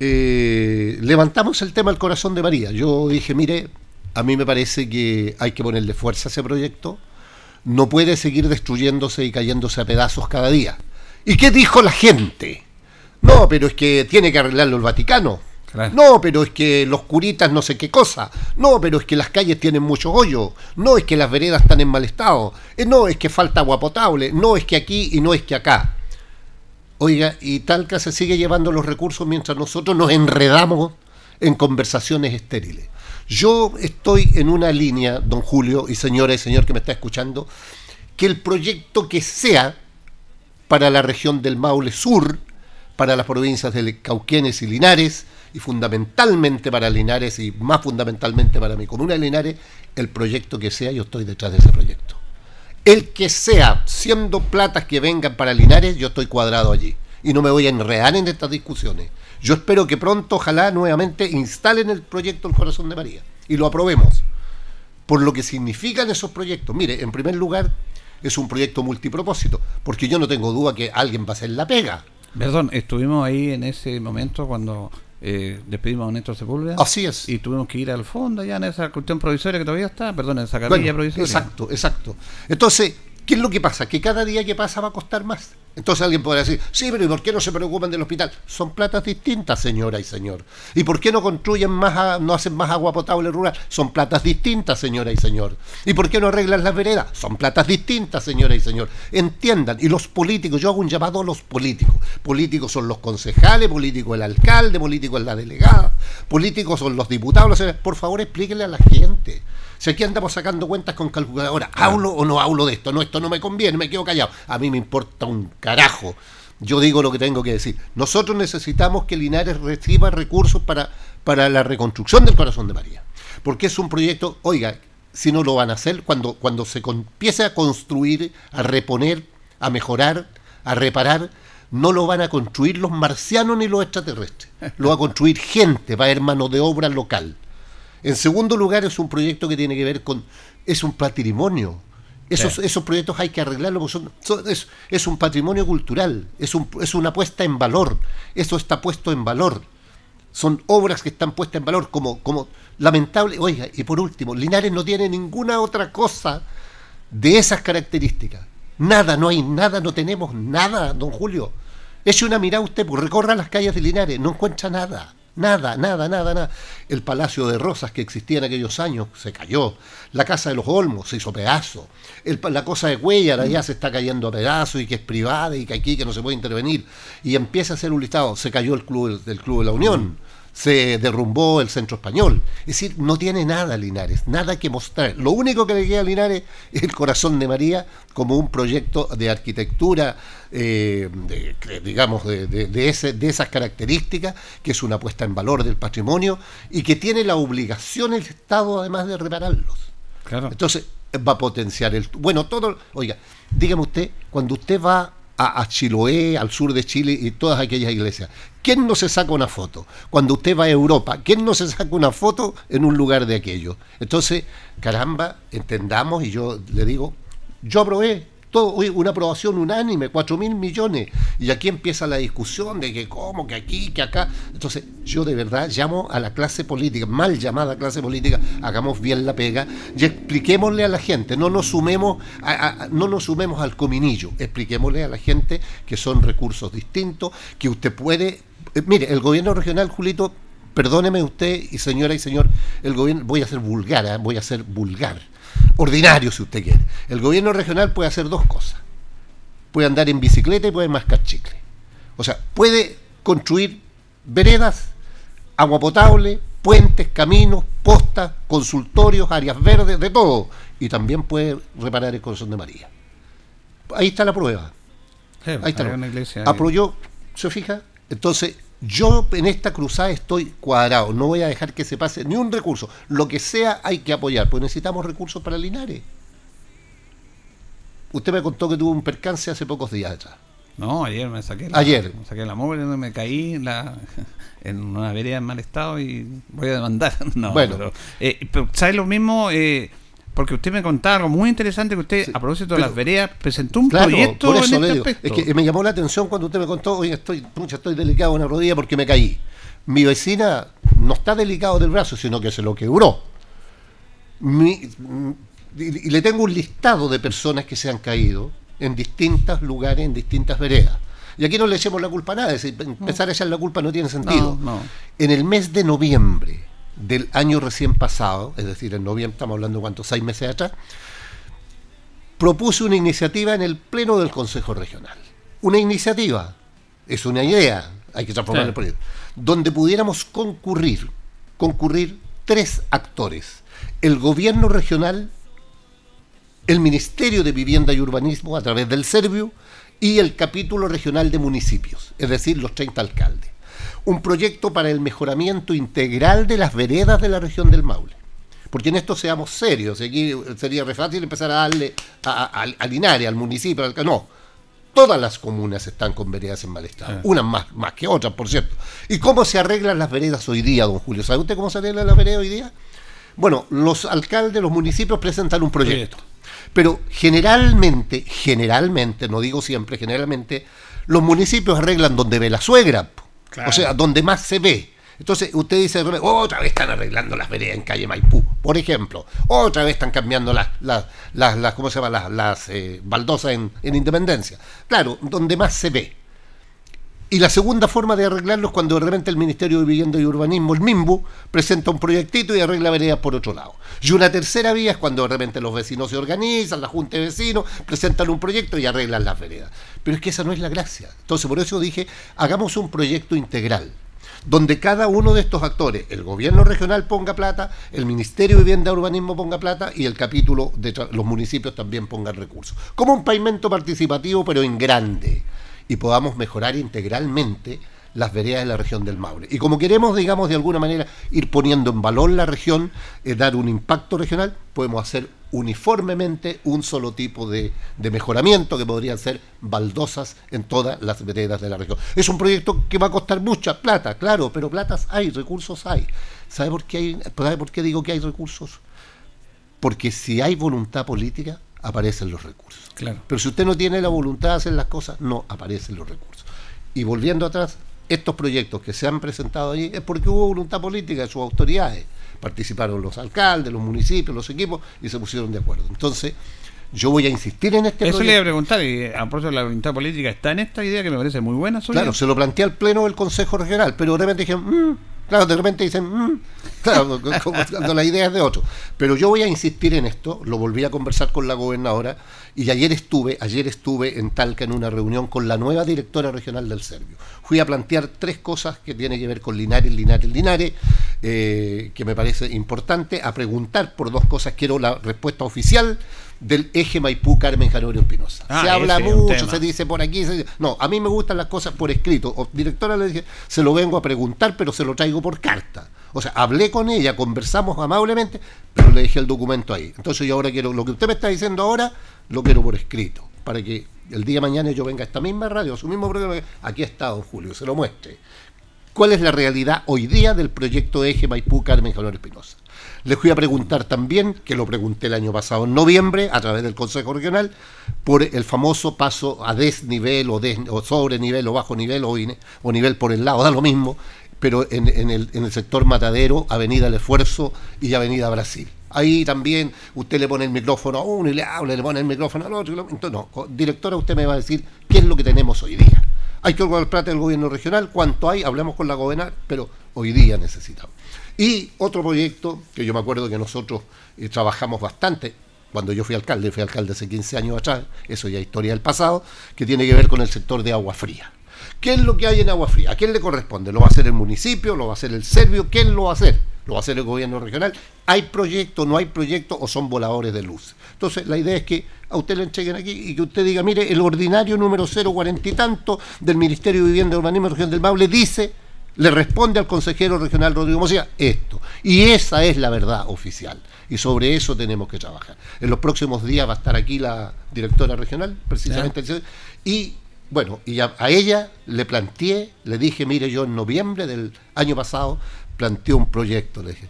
Speaker 8: eh, levantamos el tema del corazón de María. Yo dije, mire, a mí me parece que hay que ponerle fuerza a ese proyecto. No puede seguir destruyéndose y cayéndose a pedazos cada día. ¿Y qué dijo la gente? No, pero es que tiene que arreglarlo el Vaticano. No, pero es que los curitas no sé qué cosa. No, pero es que las calles tienen muchos hoyos. No, es que las veredas están en mal estado. Eh, no, es que falta agua potable. No, es que aquí y no es que acá. Oiga, y Talca se sigue llevando los recursos mientras nosotros nos enredamos en conversaciones estériles. Yo estoy en una línea, don Julio y señora y señor que me está escuchando, que el proyecto que sea para la región del Maule Sur, para las provincias de Cauquenes y Linares, y fundamentalmente para Linares y más fundamentalmente para mi comuna de Linares, el proyecto que sea, yo estoy detrás de ese proyecto. El que sea, siendo platas que vengan para Linares, yo estoy cuadrado allí. Y no me voy a enredar en estas discusiones. Yo espero que pronto, ojalá, nuevamente instalen el proyecto El Corazón de María y lo aprobemos. Por lo que significan esos proyectos. Mire, en primer lugar, es un proyecto multipropósito, porque yo no tengo duda que alguien va a hacer la pega.
Speaker 1: Perdón, estuvimos ahí en ese momento cuando eh, despedimos a Néstor Sepúlveda.
Speaker 8: Así es.
Speaker 1: Y tuvimos que ir al fondo ya en esa cuestión provisoria que todavía está, perdón, en esa capilla
Speaker 8: Bueno,
Speaker 1: provisoria.
Speaker 8: Exacto, exacto. Entonces, ¿qué es lo que pasa? Que cada día que pasa va a costar más. Entonces alguien podrá decir, sí, pero ¿y por qué no se preocupan del hospital? Son platas distintas, señora y señor. ¿Y por qué no construyen más, no hacen más agua potable rural? Son platas distintas, señora y señor. ¿Y por qué no arreglan las veredas? Son platas distintas, señora y señor. Entiendan, y los políticos, yo hago un llamado a los políticos. Políticos son los concejales, políticos el alcalde, políticos la delegada, políticos son los diputados. Por favor, explíquenle a la gente. Si aquí andamos sacando cuentas con calculadora, ¿hablo o no hablo de esto? No, esto no me conviene, me quedo callado. A mí me importa un carajo. Yo digo lo que tengo que decir. Nosotros necesitamos que Linares reciba recursos para, para la reconstrucción del corazón de María. Porque es un proyecto, oiga, si no lo van a hacer, cuando, cuando se con- empiece a construir, a reponer, a mejorar, a reparar, no lo van a construir los marcianos ni los extraterrestres. Lo va a construir gente, va a haber mano de obra local. En segundo lugar, es un proyecto que tiene que ver con. Es un patrimonio. Esos,
Speaker 1: Sí.
Speaker 8: esos proyectos hay que arreglarlos son, son- es, es un patrimonio cultural, es, un, es una puesta en valor. Eso está puesto en valor. Son obras que están puestas en valor como, como lamentable. Oiga, y por último, Linares no tiene ninguna otra cosa de esas características. Nada, no hay nada, no tenemos nada, don Julio. Eche una mirada usted, pues recorra las calles de Linares, no encuentra nada. Nada, nada, nada, nada. El Palacio de Rosas que existía en aquellos años se cayó. La Casa de los Olmos se hizo pedazo. El la cosa de Cuellar ya se está cayendo a pedazos y que es privada y que aquí que no se puede intervenir. Y empieza a hacer un listado. Se cayó el club del Club de la Unión. Se derrumbó el centro español. Es decir, no tiene nada Linares, nada que mostrar. Lo único que le queda a Linares es el corazón de María como un proyecto de arquitectura, eh, de- digamos, de, de- de ese- de esas características, que es una puesta en valor del patrimonio y que tiene la obligación el Estado además de repararlos.
Speaker 1: Claro.
Speaker 8: Entonces va a potenciar el... Bueno, todo... Oiga, dígame usted, cuando usted va a, Chiloé, al sur de Chile y todas aquellas iglesias, ¿quién no se saca una foto? Cuando usted va a Europa, ¿quién no se saca una foto en un lugar de aquello? Entonces, caramba, entendamos y yo le digo, yo aprobé todo, una aprobación unánime, 4 mil millones. Y aquí empieza la discusión de que cómo, que aquí, que acá. Entonces, yo de verdad llamo a la clase política, mal llamada clase política, hagamos bien la pega y expliquémosle a la gente, no nos sumemos, no nos sumemos al cominillo, expliquémosle a la gente que son recursos distintos, que usted puede. eh, mire, el gobierno regional, Julito, perdóneme usted y señora y señor, el gobierno, voy a ser vulgar, ¿ah? voy a ser vulgar ordinario si usted quiere. El gobierno regional puede hacer dos cosas. Puede andar en bicicleta y puede mascar chicle. O sea, puede construir veredas, agua potable, puentes, caminos, postas, consultorios, áreas verdes, de todo. Y también puede reparar el corazón de María. Ahí está la prueba.
Speaker 1: Sí,
Speaker 8: Ahí está. la-
Speaker 1: iglesia.
Speaker 8: Apoyó, ¿se fija? Entonces, yo en esta cruzada estoy cuadrado. No voy a dejar que se pase ni un recurso. Lo que sea hay que apoyar, pues necesitamos recursos para Linares. usted me contó que tuvo un percance hace pocos días atrás.
Speaker 1: No, ayer me saqué la,
Speaker 8: Ayer.
Speaker 1: Me saqué la mugre, me caí en, la, en una vereda en mal estado y voy a demandar. No,
Speaker 8: Bueno.
Speaker 1: pero, eh, pero ¿sabe lo mismo? Eh, porque usted me contaba algo muy interesante que usted, a propósito de las veredas, presentó un
Speaker 8: Claro,
Speaker 1: proyecto
Speaker 8: por eso
Speaker 1: en
Speaker 8: le
Speaker 1: este aspecto.
Speaker 8: Es que me llamó la atención cuando usted me contó, oye, estoy, pucha, estoy delicado de una rodilla porque me caí. Mi vecina no está delicado del brazo, sino que se lo quebró. Mi- mm, y, le tengo un listado de personas que se han caído en distintos lugares, en distintas veredas. Y aquí no le echemos la culpa a nadie, empezar a echar la culpa no tiene sentido.
Speaker 1: No, no.
Speaker 8: En el mes de noviembre del año recién pasado, es decir, en noviembre estamos hablando de cuántos, seis meses atrás, propuse una iniciativa en el Pleno del Consejo Regional. Una iniciativa, es una idea, hay que transformarla en
Speaker 1: Claro.
Speaker 8: proyecto, donde pudiéramos concurrir, concurrir tres actores. El gobierno regional, el Ministerio de Vivienda y Urbanismo a través del Servio y el capítulo regional de municipios, es decir, los 30 alcaldes. Un proyecto para el mejoramiento integral de las veredas de la región del Maule. Porque en esto seamos serios, aquí sería re fácil empezar a darle a, a- al- a Linares, al municipio, al- no. Todas las comunas están con veredas en mal estado, unas más, más que otras, por cierto. ¿Y cómo se arreglan las veredas hoy día, don Julio? ¿Sabe usted cómo se arreglan las veredas hoy día? Bueno, los alcaldes, los municipios presentan un proyecto. Pero generalmente, generalmente, no digo siempre, generalmente, los municipios arreglan donde ve la suegra. O sea, donde más se ve. Entonces usted dice, otra vez están arreglando las veredas en calle Maipú, por ejemplo. Otra vez están cambiando las, las, las, las- ¿cómo se llama? Las, las eh, baldosas en Independencia. Claro, donde más se ve. Y la segunda forma de arreglarlo es cuando de repente el Ministerio de Vivienda y Urbanismo, el MIMBU, presenta un proyectito y arregla veredas por otro lado. Y una tercera vía es cuando de repente los vecinos se organizan, la Junta de Vecinos, presentan un proyecto y arreglan las veredas. Pero es que esa no es la gracia. Entonces, por eso dije, hagamos un proyecto integral donde cada uno de estos actores, el gobierno regional ponga plata, el Ministerio de Vivienda y Urbanismo ponga plata y el capítulo de los municipios también pongan recursos. Como un pavimento participativo, pero en grande, y podamos mejorar integralmente las veredas de la región del Maule. Y como queremos, digamos, de alguna manera ir poniendo en valor la región, eh, dar un impacto regional, podemos hacer uniformemente un solo tipo de, de mejoramiento que podrían ser baldosas en todas las veredas de la región. Es un proyecto que va a costar mucha plata, claro, pero platas hay, recursos hay. ¿Sabe por qué, hay, ¿sabe por qué digo que hay recursos? Porque si hay voluntad política, aparecen los recursos.
Speaker 1: Claro.
Speaker 8: Pero si usted no tiene la voluntad de hacer las cosas, no aparecen los recursos. Y volviendo atrás, estos proyectos que se han presentado allí es porque hubo voluntad política de sus autoridades. Participaron los alcaldes, los municipios, los equipos y se pusieron de acuerdo. Entonces, yo voy a insistir en este
Speaker 1: Eso le
Speaker 8: proyecto.
Speaker 1: iba a preguntar, y a propósito de la voluntad política, ¿está en esta idea que me parece muy buena?
Speaker 8: Claro, se lo planteé al pleno del Consejo Regional, pero de repente dijeron, "Mm", claro, de repente dicen, "Mm", claro, cuando la idea es de otro. Pero yo voy a insistir en esto, lo volví a conversar con la gobernadora y ayer estuve, ayer estuve en Talca en una reunión con la nueva directora regional del Servio. Fui a plantear tres cosas que tienen que ver con Linares, Linares, Linares, eh, que me parece importante, a preguntar por dos cosas. Quiero la respuesta oficial del eje Maipú Carmen Janorio Espinosa.
Speaker 1: Ah,
Speaker 8: se habla mucho, se dice por aquí. se dice- No, a mí me gustan las cosas por escrito. O, directora le dije, se lo vengo a preguntar, pero se lo traigo por carta. O sea, hablé con ella, conversamos amablemente, pero le dejé el documento ahí. Entonces yo ahora quiero, lo que usted me está diciendo ahora, lo quiero por escrito, para que el día de mañana yo venga a esta misma radio, a su mismo programa, aquí está don Julio, se lo muestre. ¿Cuál es la realidad hoy día del proyecto Eje Maipú Carmen Jalón Espinosa? Les fui a preguntar también, que lo pregunté el año pasado en noviembre, a través del Consejo Regional, por el famoso paso a desnivel o, des- o sobre nivel o bajo nivel o, ine- o nivel por el lado, da lo mismo, pero en, el, sector Matadero, Avenida El Esfuerzo y Avenida Brasil. Ahí también usted le pone el micrófono a uno y le habla, le pone el micrófono al otro. Entonces, no, directora, usted me va a decir qué es lo que tenemos hoy día. Hay que el plata del gobierno regional, cuánto hay, hablemos con la gobernadora, pero hoy día necesitamos. Y otro proyecto que yo me acuerdo que nosotros eh, trabajamos bastante, cuando yo fui alcalde, fui alcalde hace 15 años atrás, eso ya es historia del pasado, que tiene que ver con el sector de agua fría. ¿Qué es lo que hay en agua fría? ¿A quién le corresponde? ¿Lo va a hacer el municipio? ¿Lo va a hacer el serbio? ¿Quién lo va a hacer? ¿Lo va a hacer el gobierno regional? ¿Hay proyecto? ¿No hay proyecto? ¿O son voladores de luz? Entonces, la idea es que a usted le entreguen aquí y que usted diga, mire, el ordinario número 040 y tanto del Ministerio de Vivienda y Urbanismo la Región del Maule dice Le responde al consejero regional Rodrigo Mosía esto. Y esa es la verdad oficial. Y sobre eso tenemos que trabajar. En los próximos días va a estar aquí la directora regional, precisamente. Y bueno, y a, a ella le planteé, le dije, mire, yo en noviembre del año pasado planteé un proyecto, le dije,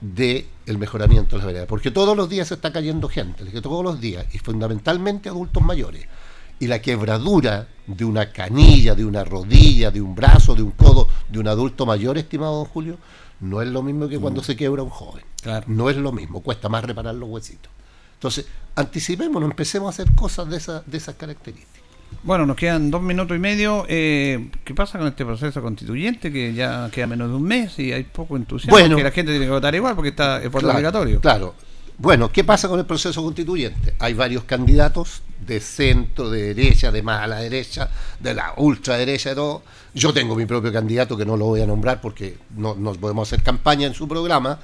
Speaker 8: de el mejoramiento de las veredas. Porque todos los días se está cayendo gente, le dije, todos los días, y fundamentalmente adultos mayores. Y la quebradura de una canilla, de una rodilla, de un brazo, de un codo, de un adulto mayor, estimado don Julio, no es lo mismo que cuando se quiebra un joven. No es lo mismo, cuesta más reparar los huesitos. Entonces, anticipémonos, empecemos a hacer cosas de, esa, de esas características.
Speaker 1: Bueno, nos quedan dos minutos y medio. Eh, ¿Qué pasa con este proceso constituyente que ya queda menos de un mes y hay poco entusiasmo?
Speaker 8: Bueno.
Speaker 1: que la gente tiene que votar igual porque está es por
Speaker 8: Claro,
Speaker 1: obligatorio.
Speaker 8: Claro. Bueno, ¿qué pasa con el proceso constituyente? Hay varios candidatos de centro, de derecha, de más a la derecha, de la ultraderecha, de todo. Yo tengo mi propio candidato que no lo voy a nombrar porque no, no podemos hacer campaña en su programa,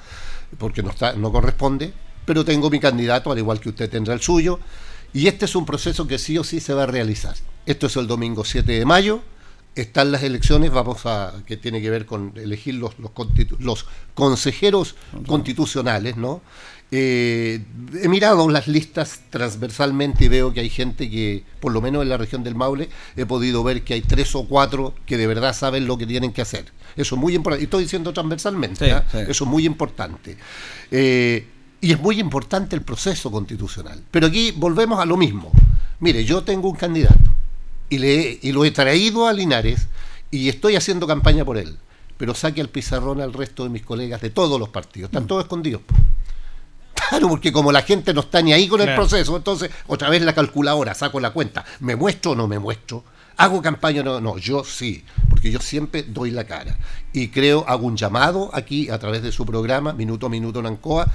Speaker 8: porque no, está, no corresponde, pero tengo mi candidato, al igual que usted tendrá el suyo, y este es un proceso que sí o sí se va a realizar. Esto es el domingo 7 de mayo, están las elecciones, vamos a que tiene que ver con elegir los, los, constitu- los consejeros constitucionales, ¿no? Eh, he mirado las listas transversalmente y veo que hay gente que, por lo menos en la región del Maule, he podido ver que hay tres o cuatro que de verdad saben lo que tienen que hacer. Eso es muy importante. Y estoy diciendo transversalmente,
Speaker 1: Sí,
Speaker 8: ¿ah?
Speaker 1: sí.
Speaker 8: eso es muy importante. Eh, y es muy importante el proceso constitucional. Pero aquí volvemos a lo mismo. Mire, yo tengo un candidato y, le, he- y lo he traído a Linares y estoy haciendo campaña por él. Pero saque al pizarrón al resto de mis colegas de todos los partidos. Están todos escondidos. Claro, porque como la gente no está ni ahí con el proceso, entonces otra vez la calculadora, saco la cuenta. ¿Me muestro o no me muestro? ¿Hago campaña o no? No, yo sí, porque yo siempre doy la cara. Y creo, hago un llamado aquí a través de su programa, Minuto a Minuto en Ancoa.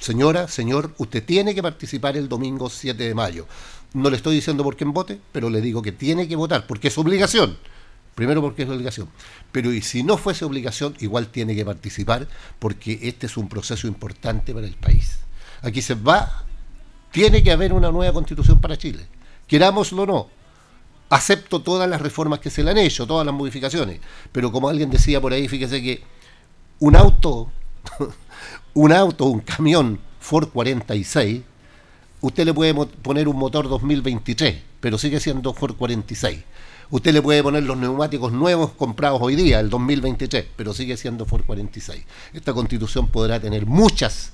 Speaker 8: Señora, señor, usted tiene que participar el domingo 7 de mayo. No le estoy diciendo por quién vote, pero le digo que tiene que votar, porque es obligación. Primero porque es obligación. Pero y si no fuese obligación, igual tiene que participar porque este es un proceso importante para el país. Aquí se va, tiene que haber una nueva constitución para Chile. Querámoslo o no. Acepto todas las reformas que se le han hecho, todas las modificaciones. Pero como alguien decía por ahí, fíjese que un auto, un auto, un camión Ford 46, usted le puede poner un motor 2023, pero sigue siendo Ford 46. Usted le puede poner los neumáticos nuevos comprados hoy día, el 2023, pero sigue siendo Ford 46. Esta constitución podrá tener muchas,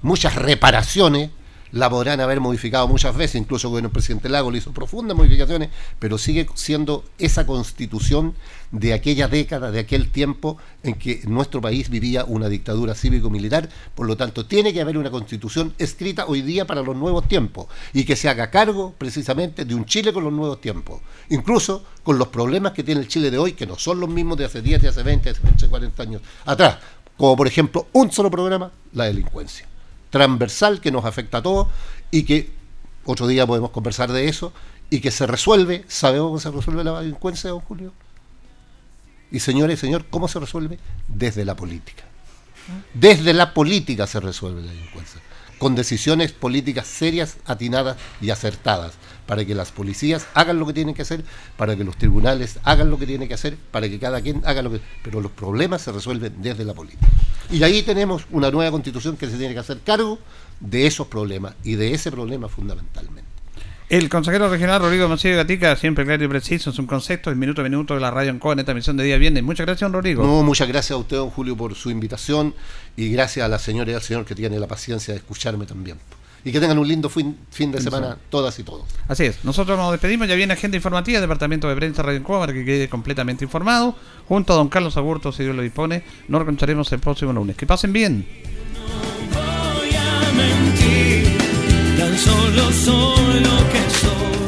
Speaker 8: muchas reparaciones, la podrán haber modificado muchas veces, incluso con el presidente Lago le hizo profundas modificaciones, pero sigue siendo esa constitución de aquella década, de aquel tiempo en que nuestro país vivía una dictadura cívico-militar, por lo tanto tiene que haber una constitución escrita hoy día para los nuevos tiempos y que se haga cargo precisamente de un Chile con los nuevos tiempos, incluso con los problemas que tiene el Chile de hoy, que no son los mismos de hace 10, de hace 20, de hace 40 años atrás, como por ejemplo un solo programa, la delincuencia transversal que nos afecta a todos y que otro día podemos conversar de eso y que se resuelve, ¿sabemos cómo se resuelve la delincuencia, don Julio? Y señores y señor, ¿cómo se resuelve? Desde la política. Desde la política se resuelve la delincuencia, con decisiones políticas serias, atinadas y acertadas, para que las policías hagan lo que tienen que hacer, para que los tribunales hagan lo que tienen que hacer, para que cada quien haga lo que... Pero los problemas se resuelven desde la política. Y ahí tenemos una nueva constitución que se tiene que hacer cargo de esos problemas y de ese problema fundamentalmente.
Speaker 1: El consejero regional Rodrigo Mancillo Gatica, siempre claro y preciso en su concepto, el minuto a minuto de la radio en en esta emisión de día viernes. Muchas gracias, don Rodrigo.
Speaker 8: No, muchas gracias a usted, don Julio, por su invitación y gracias a la señora y al señor que tiene la paciencia de escucharme también. Y que tengan un lindo fin, fin de
Speaker 1: semana
Speaker 8: todas y todos.
Speaker 1: Así es, nosotros nos despedimos, ya viene agenda informativa, Departamento de Prensa Radio Encoa, para que quede completamente informado. Junto a don Carlos Aburto, si Dios lo dispone, nos encontraremos el próximo lunes. Que pasen bien.
Speaker 2: Tan solo soy lo que soy.